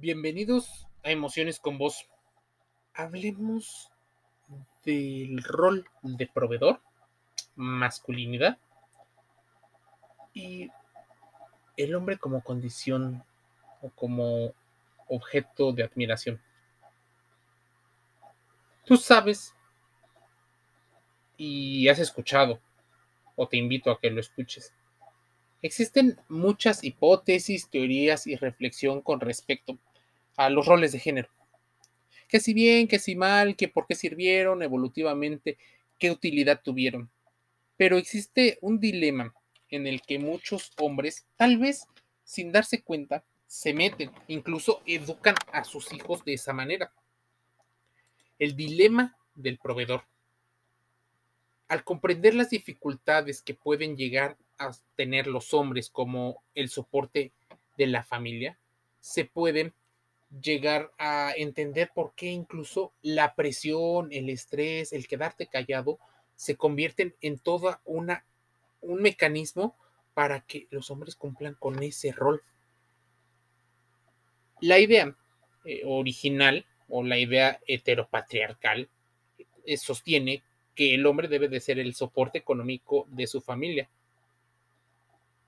Bienvenidos a Emociones con Vos. Hablemos del rol de proveedor, masculinidad y el hombre como condición o como objeto de admiración. Tú sabes y has escuchado, o te invito a que lo escuches. Existen muchas hipótesis, teorías y reflexión con respecto a los roles de género. Que si bien, que si mal, que por qué sirvieron evolutivamente, qué utilidad tuvieron. Pero existe un dilema en el que muchos hombres, tal vez sin darse cuenta, se meten, incluso educan a sus hijos de esa manera. El dilema del proveedor. Al comprender las dificultades que pueden llegar a tener los hombres como el soporte de la familia, se pueden llegar a entender por qué incluso la presión, el estrés, el quedarte callado, se convierten en toda una un mecanismo para que los hombres cumplan con ese rol. La idea eh, original o la idea heteropatriarcal eh, sostiene que el hombre debe de ser el soporte económico de su familia.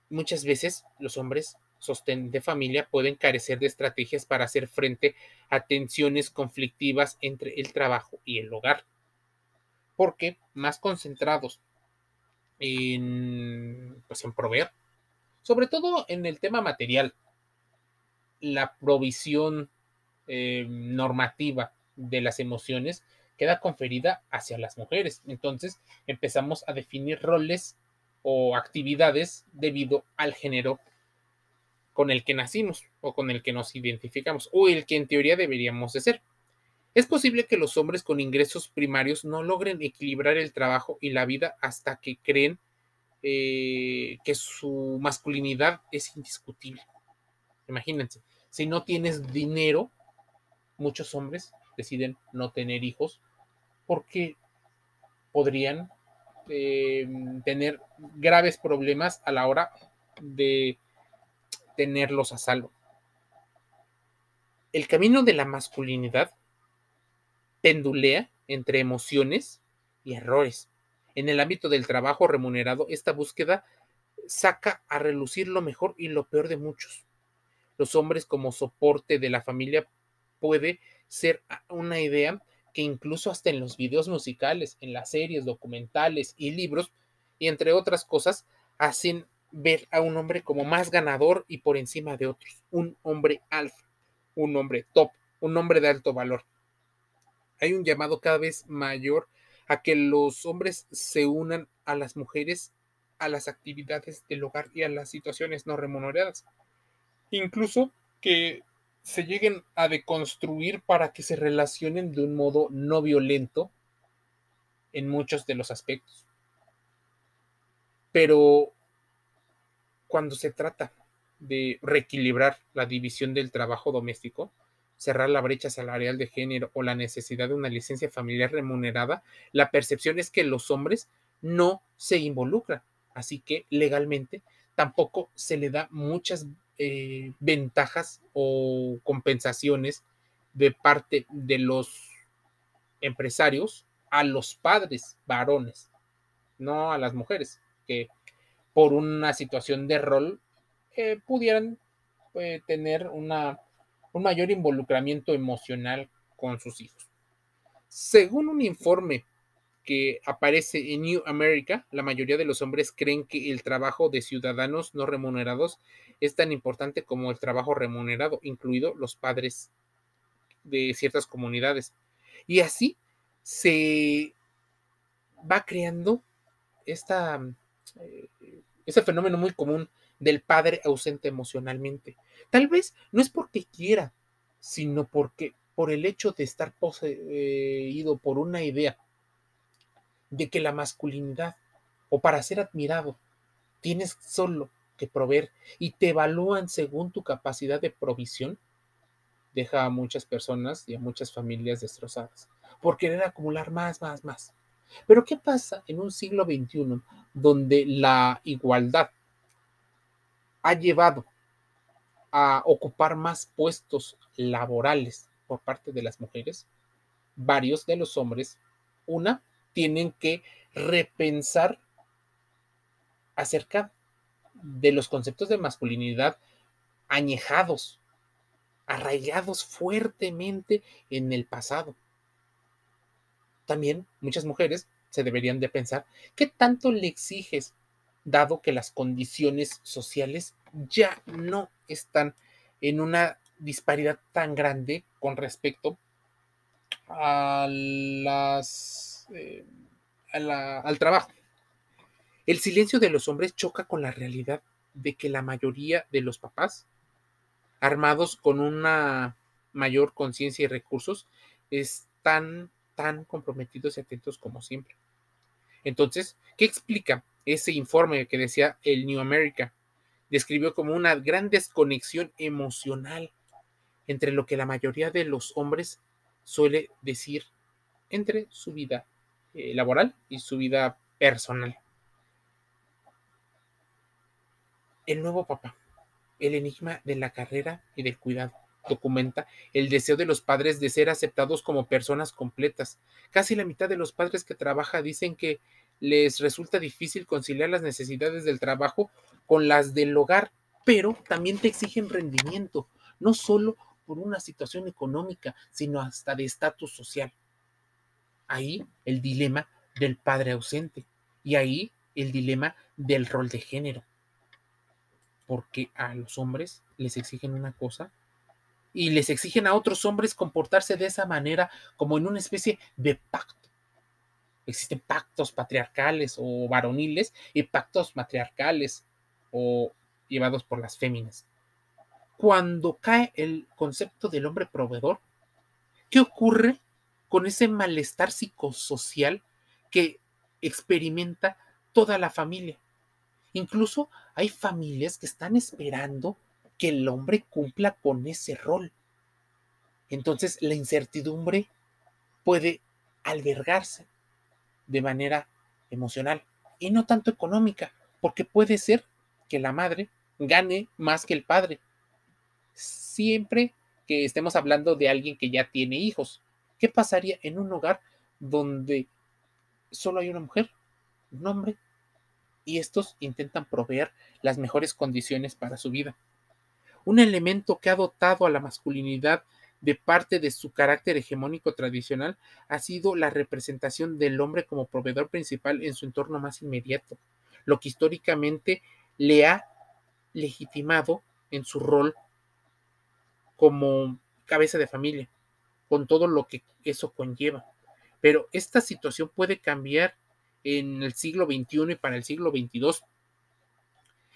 Muchas veces los hombres sostén de familia pueden carecer de estrategias para hacer frente a tensiones conflictivas entre el trabajo y el hogar. Porque más concentrados en, pues en proveer, sobre todo en el tema material, la provisión eh, normativa de las emociones queda conferida hacia las mujeres. Entonces empezamos a definir roles o actividades debido al género con el que nacimos o con el que nos identificamos o el que en teoría deberíamos de ser. Es posible que los hombres con ingresos primarios no logren equilibrar el trabajo y la vida hasta que creen eh, que su masculinidad es indiscutible. Imagínense, si no tienes dinero, muchos hombres deciden no tener hijos porque podrían eh, tener graves problemas a la hora de tenerlos a salvo. El camino de la masculinidad pendulea entre emociones y errores. En el ámbito del trabajo remunerado, esta búsqueda saca a relucir lo mejor y lo peor de muchos. Los hombres como soporte de la familia puede ser una idea que incluso hasta en los videos musicales, en las series, documentales y libros, y entre otras cosas, hacen ver a un hombre como más ganador y por encima de otros, un hombre alfa, un hombre top, un hombre de alto valor. Hay un llamado cada vez mayor a que los hombres se unan a las mujeres a las actividades del hogar y a las situaciones no remuneradas. Incluso que se lleguen a deconstruir para que se relacionen de un modo no violento en muchos de los aspectos. Pero cuando se trata de reequilibrar la división del trabajo doméstico, cerrar la brecha salarial de género o la necesidad de una licencia familiar remunerada, la percepción es que los hombres no se involucran. Así que legalmente tampoco se le da muchas eh, ventajas o compensaciones de parte de los empresarios a los padres varones, no a las mujeres, que por una situación de rol, eh, pudieran eh, tener una, un mayor involucramiento emocional con sus hijos. Según un informe que aparece en New America, la mayoría de los hombres creen que el trabajo de ciudadanos no remunerados es tan importante como el trabajo remunerado, incluido los padres de ciertas comunidades. Y así se va creando esta ese fenómeno muy común del padre ausente emocionalmente. Tal vez no es porque quiera, sino porque por el hecho de estar poseído por una idea de que la masculinidad o para ser admirado tienes solo que proveer y te evalúan según tu capacidad de provisión, deja a muchas personas y a muchas familias destrozadas por querer acumular más, más, más. Pero ¿qué pasa en un siglo XXI donde la igualdad ha llevado a ocupar más puestos laborales por parte de las mujeres, varios de los hombres, una, tienen que repensar acerca de los conceptos de masculinidad añejados, arraigados fuertemente en el pasado. También muchas mujeres se deberían de pensar qué tanto le exiges, dado que las condiciones sociales ya no están en una disparidad tan grande con respecto a las, eh, al trabajo. El silencio de los hombres choca con la realidad de que la mayoría de los papás, armados con una mayor conciencia y recursos, están tan comprometidos y atentos como siempre. Entonces, ¿qué explica ese informe que decía el New America? Describió como una gran desconexión emocional entre lo que la mayoría de los hombres suele decir entre su vida eh, laboral y su vida personal. El nuevo papá, el enigma de la carrera y del cuidado, documenta el deseo de los padres de ser aceptados como personas completas. Casi la mitad de los padres que trabajan dicen que les resulta difícil conciliar las necesidades del trabajo con las del hogar, pero también te exigen rendimiento, no solo por una situación económica, sino hasta de estatus social. Ahí el dilema del padre ausente y ahí el dilema del rol de género porque a los hombres les exigen una cosa y les exigen a otros hombres comportarse de esa manera como en una especie de pacto. Existen pactos patriarcales o varoniles y pactos matriarcales o llevados por las féminas. Cuando cae el concepto del hombre proveedor, ¿qué ocurre con ese malestar psicosocial que experimenta toda la familia? Incluso hay familias que están esperando que el hombre cumpla con ese rol. Entonces la incertidumbre puede albergarse de manera emocional y no tanto económica, porque puede ser que la madre gane más que el padre. Siempre que estemos hablando de alguien que ya tiene hijos, ¿qué pasaría en un hogar donde solo hay una mujer, un hombre y estos intentan proveer las mejores condiciones para su vida. Un elemento que ha dotado a la masculinidad de parte de su carácter hegemónico tradicional ha sido la representación del hombre como proveedor principal en su entorno más inmediato, lo que históricamente le ha legitimado en su rol como cabeza de familia, con todo lo que eso conlleva. Pero esta situación puede cambiar en el siglo XXI y para el siglo XXII.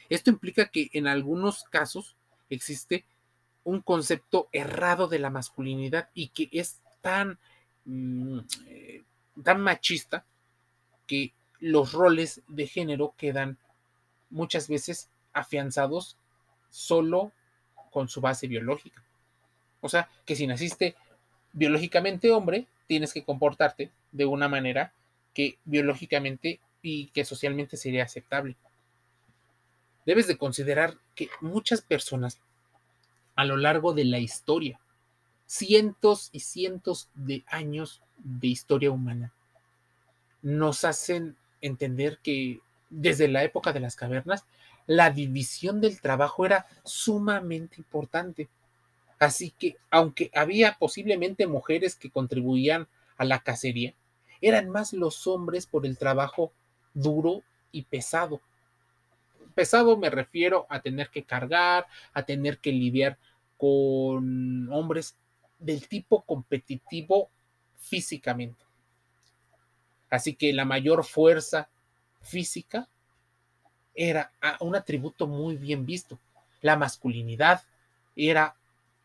Esto implica que en algunos casos existe un concepto errado de la masculinidad y que es tan, mm, eh, tan machista que los roles de género quedan muchas veces afianzados solo con su base biológica. O sea, que si naciste biológicamente hombre, tienes que comportarte de una manera que biológicamente y que socialmente sería aceptable. Debes de considerar que muchas personas a lo largo de la historia, cientos y cientos de años de historia humana, nos hacen entender que desde la época de las cavernas, la división del trabajo era sumamente importante. Así que, aunque había posiblemente mujeres que contribuían a la cacería, eran más los hombres por el trabajo duro y pesado. Pesado me refiero a tener que cargar, a tener que lidiar con hombres del tipo competitivo físicamente. Así que la mayor fuerza física era un atributo muy bien visto. La masculinidad era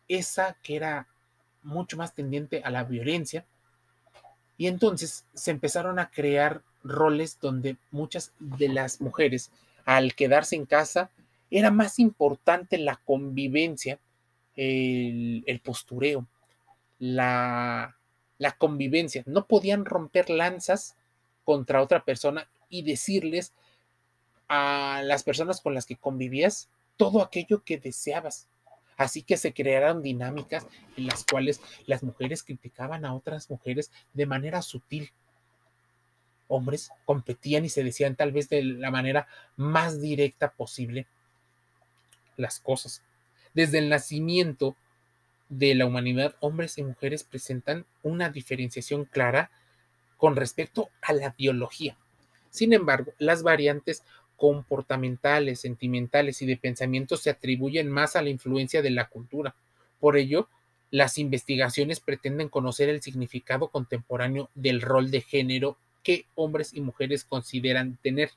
esa que era mucho más tendiente a la violencia y entonces se empezaron a crear roles donde muchas de las mujeres, al quedarse en casa, era más importante la convivencia, el, postureo, la, convivencia. No podían romper lanzas contra otra persona y decirles a las personas con las que convivías todo aquello que deseabas. Así que se crearon dinámicas en las cuales las mujeres criticaban a otras mujeres de manera sutil. Hombres competían y se decían tal vez de la manera más directa posible las cosas. Desde el nacimiento de la humanidad, hombres y mujeres presentan una diferenciación clara con respecto a la biología. Sin embargo, las variantes comportamentales, sentimentales y de pensamiento se atribuyen más a la influencia de la cultura. Por ello, las investigaciones pretenden conocer el significado contemporáneo del rol de género que hombres y mujeres consideran tener.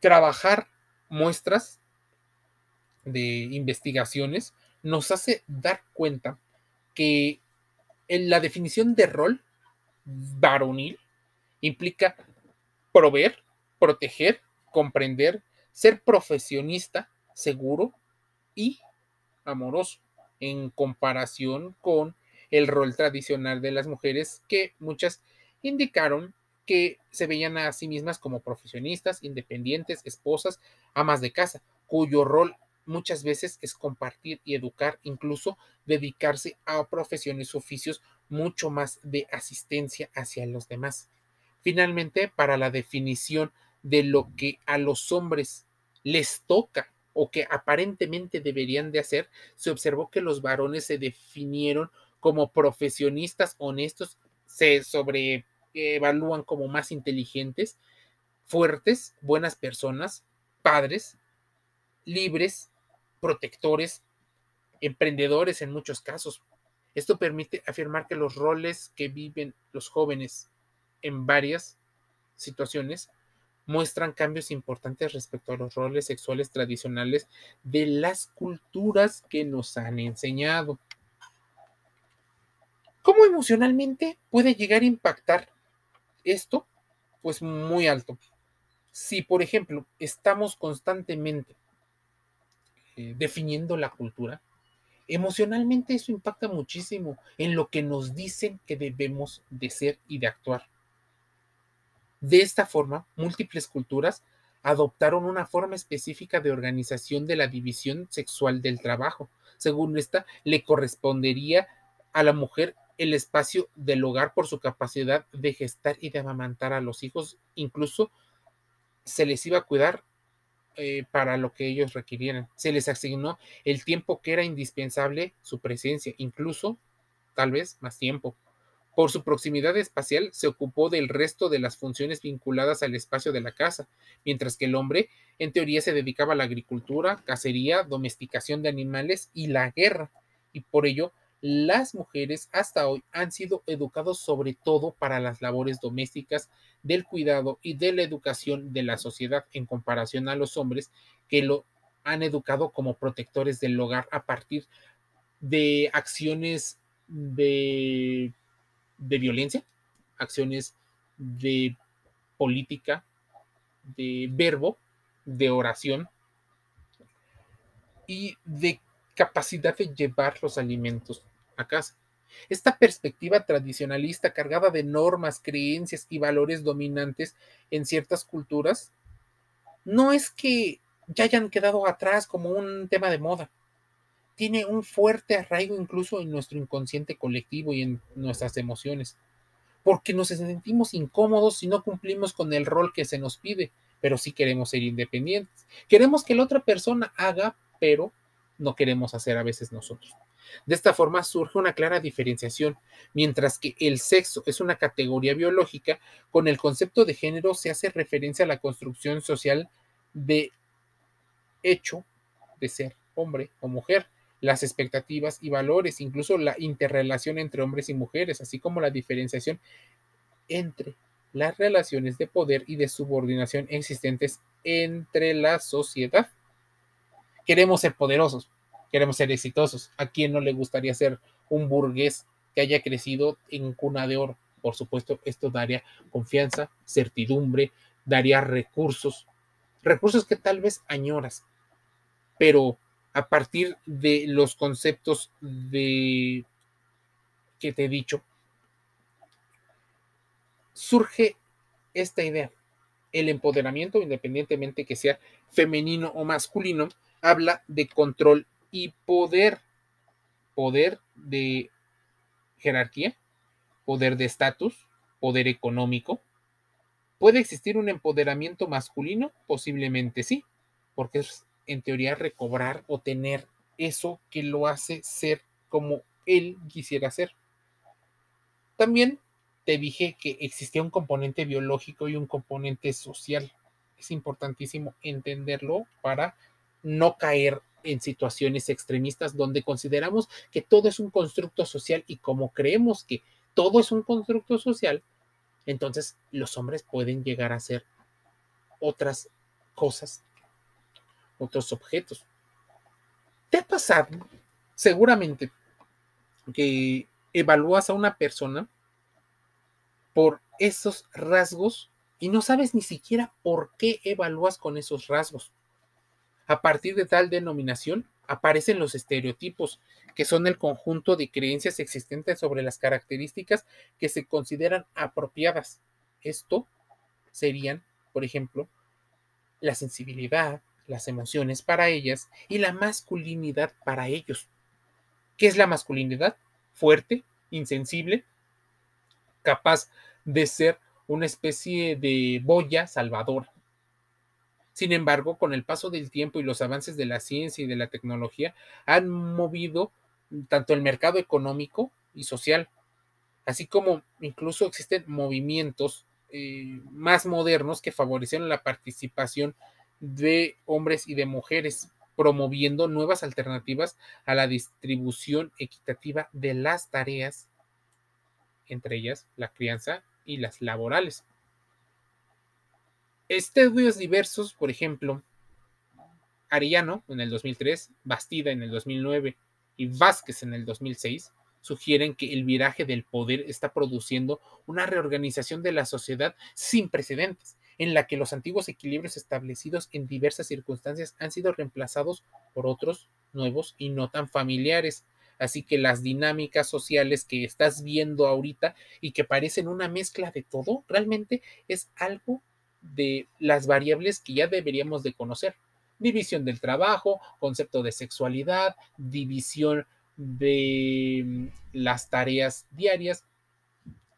Trabajar muestras de investigaciones nos hace dar cuenta que en la definición de rol varonil implica proveer, proteger, comprender, ser profesionista, seguro y amoroso, en comparación con el rol tradicional de las mujeres que muchas indicaron que se veían a sí mismas como profesionistas, independientes, esposas, amas de casa, cuyo rol muchas veces es compartir y educar, incluso dedicarse a profesiones, oficios mucho más de asistencia hacia los demás. Finalmente, para la definición de lo que a los hombres les toca o que aparentemente deberían de hacer, se observó que los varones se definieron como profesionistas honestos, se sobreevalúan como más inteligentes, fuertes, buenas personas, padres, libres, protectores, emprendedores en muchos casos. Esto permite afirmar que los roles que viven los jóvenes en varias situaciones muestran cambios importantes respecto a los roles sexuales tradicionales de las culturas que nos han enseñado. ¿Cómo emocionalmente puede llegar a impactar esto? Pues muy alto. Si, por ejemplo, estamos constantemente eh, definiendo la cultura, emocionalmente eso impacta muchísimo en lo que nos dicen que debemos de ser y de actuar. De esta forma, múltiples culturas adoptaron una forma específica de organización de la división sexual del trabajo. Según esta, le correspondería a la mujer el espacio del hogar por su capacidad de gestar y de amamantar a los hijos, incluso se les iba a cuidar eh, para lo que ellos requirieran. Se les asignó el tiempo que era indispensable su presencia, incluso tal vez más tiempo. Por su proximidad espacial, se ocupó del resto de las funciones vinculadas al espacio de la casa, mientras que el hombre, en teoría, se dedicaba a la agricultura, cacería, domesticación de animales y la guerra, y por ello las mujeres hasta hoy han sido educados sobre todo para las labores domésticas, del cuidado y de la educación de la sociedad en comparación a los hombres que lo han educado como protectores del hogar a partir de acciones de de violencia, acciones de política, de verbo, de oración y de capacidad de llevar los alimentos a casa. Esta perspectiva tradicionalista cargada de normas, creencias y valores dominantes en ciertas culturas no es que ya hayan quedado atrás como un tema de moda, tiene un fuerte arraigo incluso en nuestro inconsciente colectivo y en nuestras emociones, porque nos sentimos incómodos si no cumplimos con el rol que se nos pide, pero sí queremos ser independientes. Queremos que la otra persona haga, pero no queremos hacer a veces nosotros. De esta forma surge una clara diferenciación, mientras que el sexo es una categoría biológica, con el concepto de género se hace referencia a la construcción social de hecho de ser hombre o mujer, las expectativas y valores, incluso la interrelación entre hombres y mujeres, así como la diferenciación entre las relaciones de poder y de subordinación existentes entre la sociedad. Queremos ser poderosos, queremos ser exitosos. ¿A quién no le gustaría ser un burgués que haya crecido en cuna de oro? Por supuesto, esto daría confianza, certidumbre, daría recursos, recursos que tal vez añoras, pero a partir de los conceptos de que te he dicho, surge esta idea. El empoderamiento, independientemente que sea femenino o masculino, habla de control y poder, poder de jerarquía, poder de estatus, poder económico. ¿Puede existir un empoderamiento masculino? Posiblemente sí, porque es en teoría recobrar o tener eso que lo hace ser como él quisiera ser. También te dije que existía un componente biológico y un componente social. Es importantísimo entenderlo para no caer en situaciones extremistas donde consideramos que todo es un constructo social y como creemos que todo es un constructo social, entonces los hombres pueden llegar a ser otras cosas, otros objetos. ¿Te ha pasado seguramente que evalúas a una persona por esos rasgos y no sabes ni siquiera por qué evalúas con esos rasgos? A partir de tal denominación aparecen los estereotipos, que son el conjunto de creencias existentes sobre las características que se consideran apropiadas. Esto serían, por ejemplo, la sensibilidad, las emociones para ellas y la masculinidad para ellos. ¿Qué es la masculinidad? Fuerte, insensible, capaz de ser una especie de boya salvadora. Sin embargo, con el paso del tiempo y los avances de la ciencia y de la tecnología, han movido tanto el mercado económico y social, así como incluso existen movimientos eh, más modernos que favorecieron la participación de hombres y de mujeres, promoviendo nuevas alternativas a la distribución equitativa de las tareas, entre ellas la crianza y las laborales. Estudios diversos, por ejemplo, Arellano en el 2003, Bastida en el 2009 y Vázquez en el 2006 sugieren que el viraje del poder está produciendo una reorganización de la sociedad sin precedentes, en la que los antiguos equilibrios establecidos en diversas circunstancias han sido reemplazados por otros nuevos y no tan familiares. Así que las dinámicas sociales que estás viendo ahorita y que parecen una mezcla de todo, realmente es algo de las variables que ya deberíamos de conocer. División del trabajo, concepto de sexualidad, división de mm, las tareas diarias,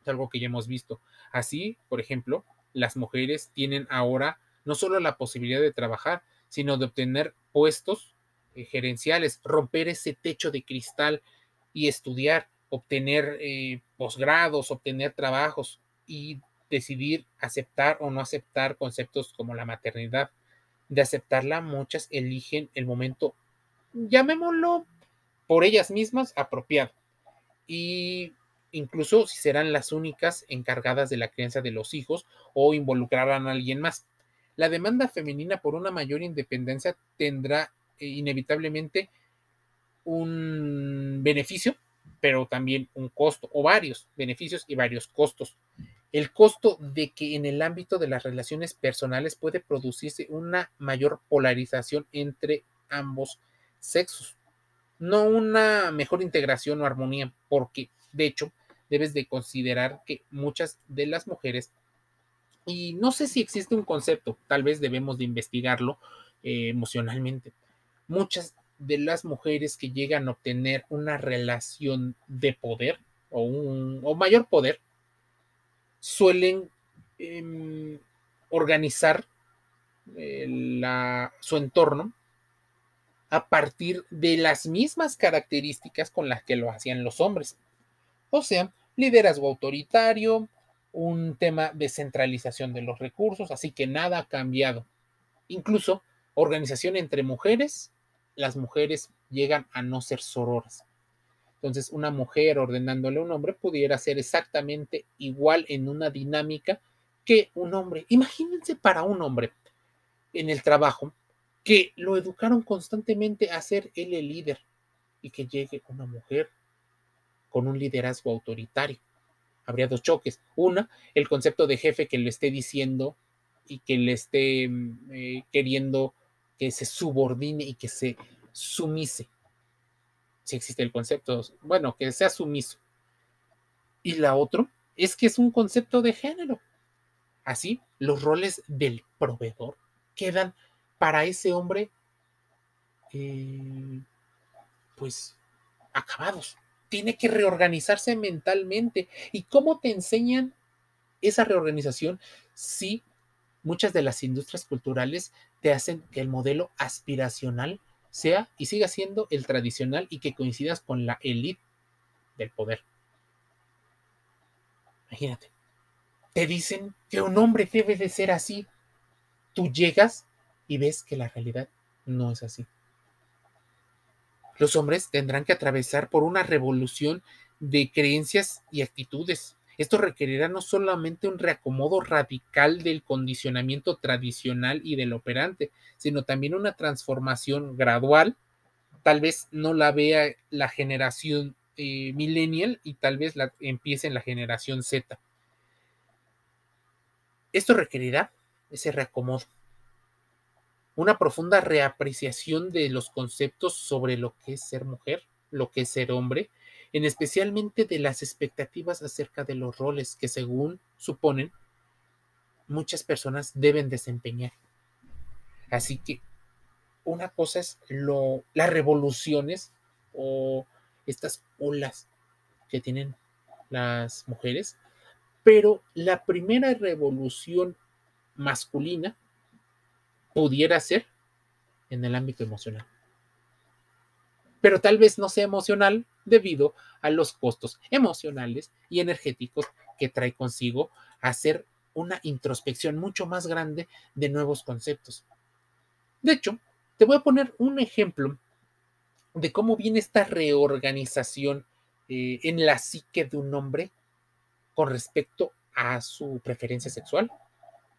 algo que ya hemos visto. Así, por ejemplo, las mujeres tienen ahora no solo la posibilidad de trabajar, sino de obtener puestos eh, gerenciales, romper ese techo de cristal y estudiar, obtener eh, posgrados, obtener trabajos y decidir aceptar o no aceptar conceptos como la maternidad. De aceptarla, muchas eligen el momento, llamémoslo por ellas mismas, apropiado. Y incluso si serán las únicas encargadas de la crianza de los hijos o involucrarán a alguien más. La demanda femenina por una mayor independencia tendrá eh, inevitablemente un beneficio, pero también un costo, o varios beneficios y varios costos el costo de que en el ámbito de las relaciones personales puede producirse una mayor polarización entre ambos sexos, no una mejor integración o armonía, porque de hecho debes de considerar que muchas de las mujeres, y no sé si existe un concepto, tal vez debemos de investigarlo eh, emocionalmente, muchas de las mujeres que llegan a obtener una relación de poder o un o mayor poder, suelen em, organizar eh, su entorno a partir de las mismas características con las que lo hacían los hombres. O sea, liderazgo autoritario, un tema de centralización de los recursos, así que nada ha cambiado. Incluso organización entre mujeres, las mujeres llegan a no ser sororas. Entonces, una mujer ordenándole a un hombre pudiera ser exactamente igual en una dinámica que un hombre. Imagínense para un hombre en el trabajo que lo educaron constantemente a ser él el líder y que llegue una mujer con un liderazgo autoritario. Habría dos choques. Una, el concepto de jefe que le esté diciendo y que le esté mm, eh, queriendo que se subordine y que se sumise si existe el concepto, bueno, que sea sumiso. Y la otra es que es un concepto de género. Así, los roles del proveedor quedan para ese hombre eh, pues acabados. Tiene que reorganizarse mentalmente. ¿Y cómo te enseñan esa reorganización si muchas de las industrias culturales te hacen que el modelo aspiracional sea y siga siendo el tradicional y que coincidas con la élite del poder? Imagínate, te dicen que un hombre debe de ser así. Tú llegas y ves que la realidad no es así. Los hombres tendrán que atravesar por una revolución de creencias y actitudes. Esto requerirá no solamente un reacomodo radical del condicionamiento tradicional y del operante, sino también una transformación gradual. Tal vez no la vea la generación eh, millennial y tal vez la empiece en la generación Z. Esto requerirá ese reacomodo una profunda reapreciación de los conceptos sobre lo que es ser mujer, lo que es ser hombre, en especialmente de las expectativas acerca de los roles que según suponen muchas personas deben desempeñar. Así que una cosa es lo, las revoluciones o estas olas que tienen las mujeres, pero la primera revolución masculina pudiera ser en el ámbito emocional. Pero tal vez no sea emocional debido a los costos emocionales y energéticos que trae consigo hacer una introspección mucho más grande de nuevos conceptos. De hecho, te voy a poner un ejemplo de cómo viene esta reorganización eh, en la psique de un hombre con respecto a su preferencia sexual,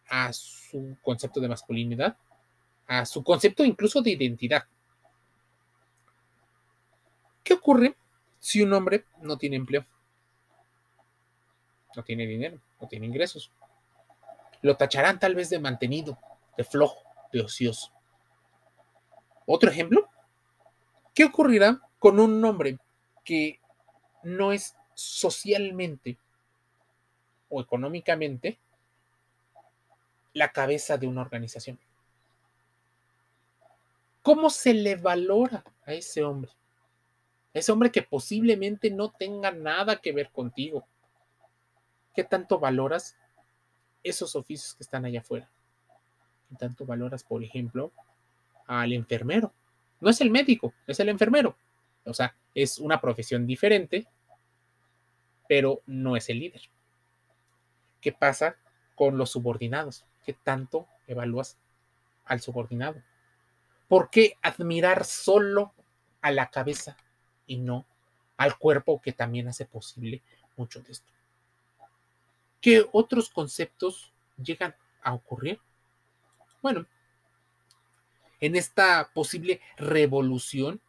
a su concepto de masculinidad a su concepto incluso de identidad. ¿Qué ocurre si un hombre no tiene empleo? No tiene dinero, no tiene ingresos. Lo tacharán tal vez de mantenido, de flojo, de ocioso. Otro ejemplo, ¿qué ocurrirá con un hombre que no es socialmente o económicamente la cabeza de una organización? ¿Cómo se le valora a ese hombre? Ese hombre que posiblemente no tenga nada que ver contigo. ¿Qué tanto valoras esos oficios que están allá afuera? ¿Qué tanto valoras, por ejemplo, al enfermero? No es el médico, es el enfermero. O sea, es una profesión diferente, pero no es el líder. ¿Qué pasa con los subordinados? ¿Qué tanto evalúas al subordinado? ¿Por qué admirar solo a la cabeza y no al cuerpo que también hace posible mucho de esto? ¿Qué otros conceptos llegan a ocurrir? Bueno, en esta posible revolución,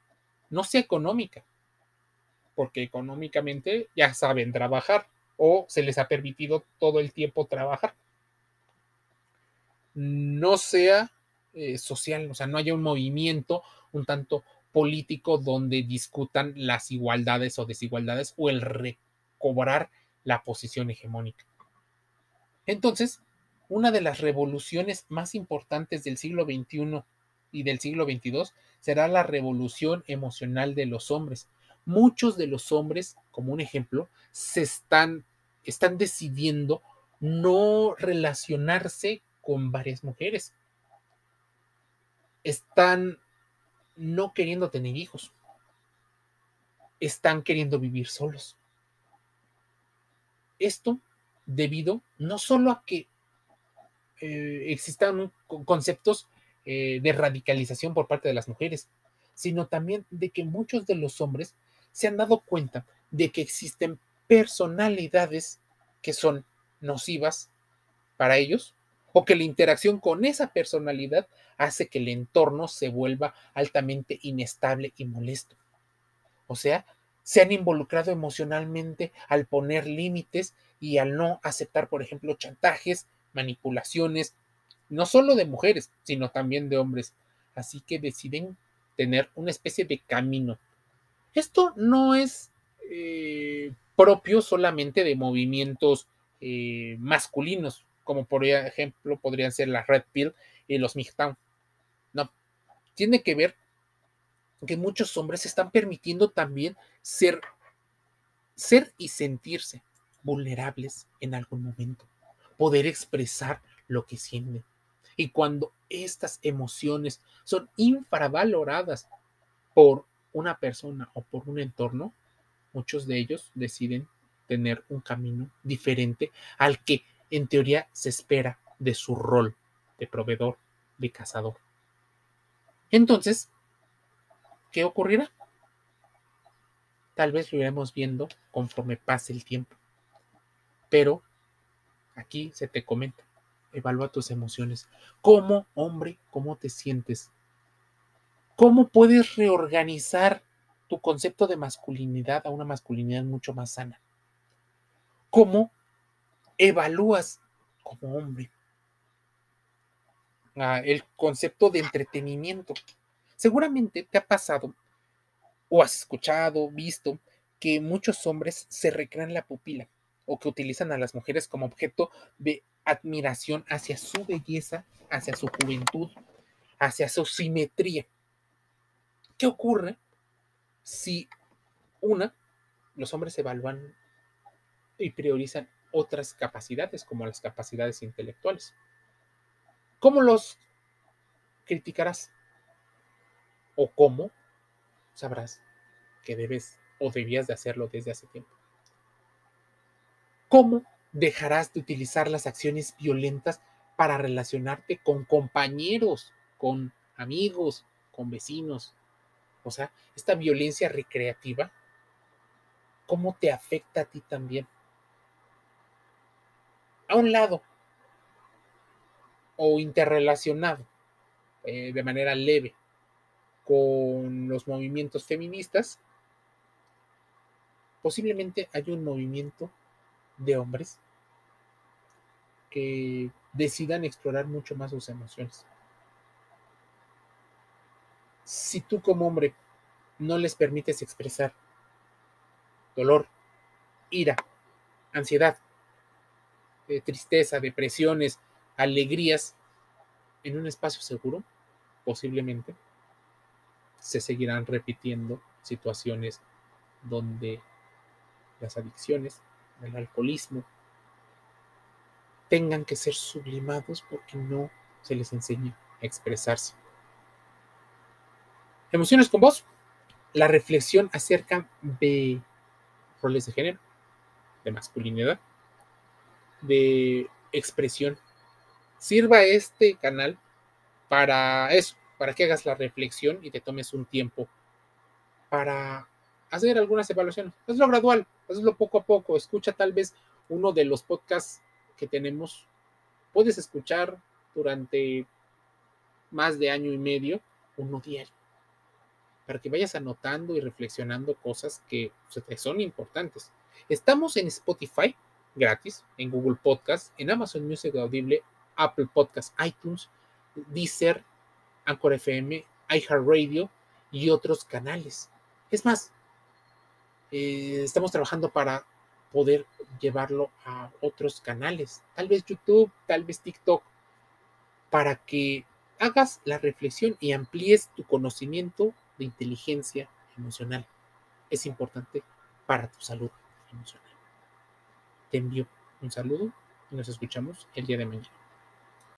no sea económica, porque económicamente ya saben trabajar o se les ha permitido todo el tiempo trabajar. No sea eh, social, o sea, no haya un movimiento un tanto político donde discutan las igualdades o desigualdades o el recobrar la posición hegemónica. Entonces, una de las revoluciones más importantes del siglo XXI y del siglo XXII será la revolución emocional de los hombres. Muchos de los hombres, como un ejemplo, se están, están decidiendo no relacionarse con varias mujeres están no queriendo tener hijos, están queriendo vivir solos. Esto debido no solo a que eh, existan conceptos eh, de radicalización por parte de las mujeres, sino también de que muchos de los hombres se han dado cuenta de que existen personalidades que son nocivas para ellos o que la interacción con esa personalidad hace que el entorno se vuelva altamente inestable y molesto. O sea, se han involucrado emocionalmente al poner límites y al no aceptar, por ejemplo, chantajes, manipulaciones, no solo de mujeres, sino también de hombres. Así que deciden tener una especie de camino. Esto no es eh, propio solamente de movimientos eh, masculinos, como por ejemplo podrían ser la Red Pill y los MGTOW. No, tiene que ver que muchos hombres están permitiendo también ser, ser y sentirse vulnerables en algún momento, poder expresar lo que sienten. Y cuando estas emociones son infravaloradas por una persona o por un entorno, muchos de ellos deciden tener un camino diferente al que en teoría se espera de su rol de proveedor, de cazador. Entonces, ¿qué ocurrirá? Tal vez lo iremos viendo conforme pase el tiempo. Pero aquí se te comenta, evalúa tus emociones. ¿Cómo, hombre, cómo te sientes? ¿Cómo puedes reorganizar tu concepto de masculinidad a una masculinidad mucho más sana? ¿Cómo evalúas como hombre el concepto de entretenimiento? Seguramente te ha pasado o has escuchado, visto que muchos hombres se recrean la pupila o que utilizan a las mujeres como objeto de admiración hacia su belleza, hacia su juventud, hacia su simetría. ¿Qué ocurre si una, los hombres evalúan y priorizan otras capacidades como las capacidades intelectuales? ¿Cómo los criticarás? ¿O cómo sabrás que debes o debías de hacerlo desde hace tiempo? ¿Cómo dejarás de utilizar las acciones violentas para relacionarte con compañeros, con amigos, con vecinos? O sea, esta violencia recreativa, ¿cómo te afecta a ti también? A un lado o interrelacionado eh, de manera leve con los movimientos feministas, posiblemente hay un movimiento de hombres que decidan explorar mucho más sus emociones. Si tú como hombre no les permites expresar dolor, ira, ansiedad, tristeza, depresiones, alegrías en un espacio seguro, posiblemente se seguirán repitiendo situaciones donde las adicciones, el alcoholismo, tengan que ser sublimados porque no se les enseña a expresarse. Emociones con voz. La reflexión acerca de roles de género, de masculinidad, de expresión. Sirva este canal para eso, para que hagas la reflexión y te tomes un tiempo para hacer algunas evaluaciones. Hazlo gradual, hazlo poco a poco. Escucha tal vez uno de los podcasts que tenemos. Puedes escuchar durante más de año y medio uno diario para que vayas anotando y reflexionando cosas que son importantes. Estamos en Spotify gratis, en Google Podcast, en Amazon Music Audible, Apple Podcast, iTunes, Deezer, Anchor FM, iHeartRadio y otros canales. Es más, eh, estamos trabajando para poder llevarlo a otros canales, tal vez YouTube, tal vez TikTok, para que hagas la reflexión y amplíes tu conocimiento de inteligencia emocional. Es importante para tu salud emocional. Te envío un saludo y nos escuchamos el día de mañana.